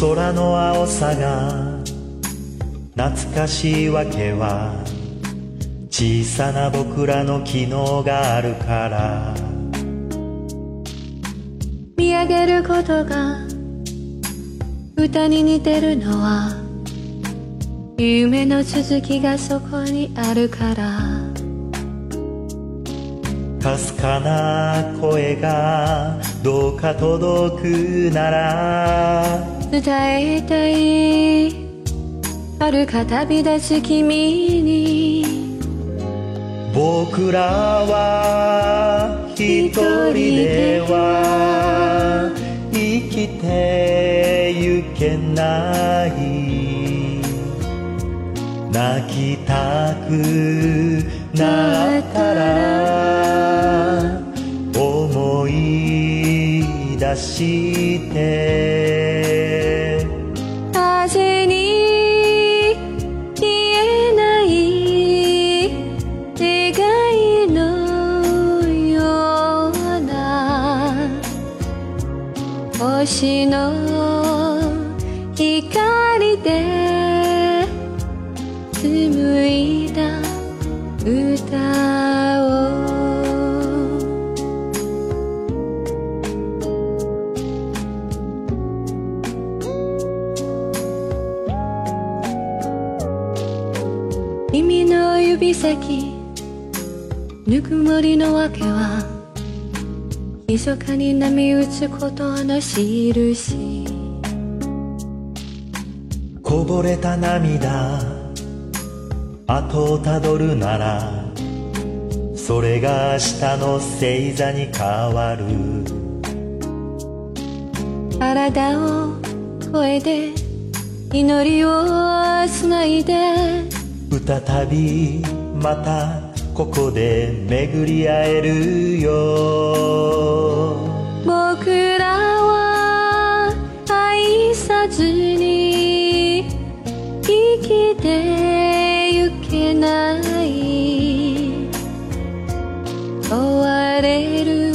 空の青さが懐かしいわけは小さな僕らの昨日があるから。見上げることが歌に似てるのは夢の続きがそこにあるから。かすかな声がどうか届くなら。伝えたい遥か旅立つ君に。僕らは一人では生きてゆけない。泣きたくなったら出して君の指先。ぬくもりのわけは密かに波打つことの印。こぼれた涙後をたどるならそれが明日の星座に変わる。体を声で祈りをつないで再びまたここで巡り会えるよ。僕らは愛さずに生きてゆけない。追われる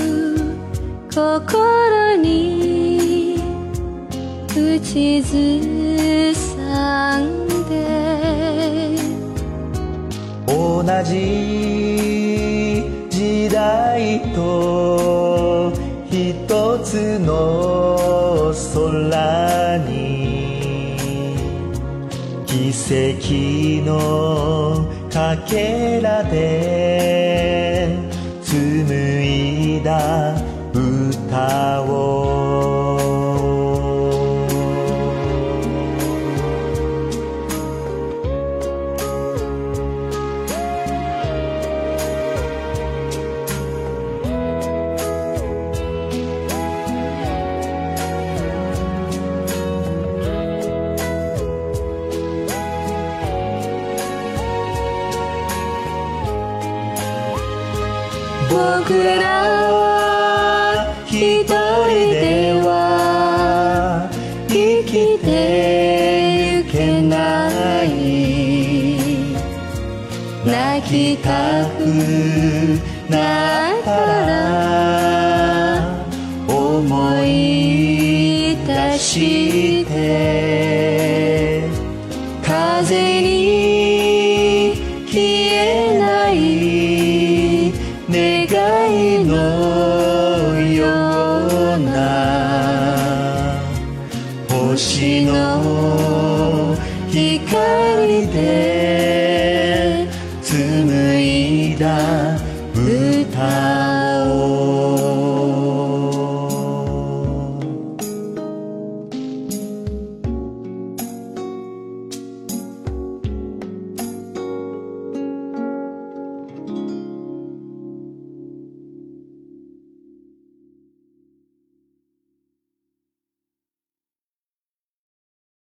心に口ずさん同じ時代と一つの空に奇跡のかけらで紡いだ歌を僕らは一人では生きてゆけない泣きたくなったら思い出して風に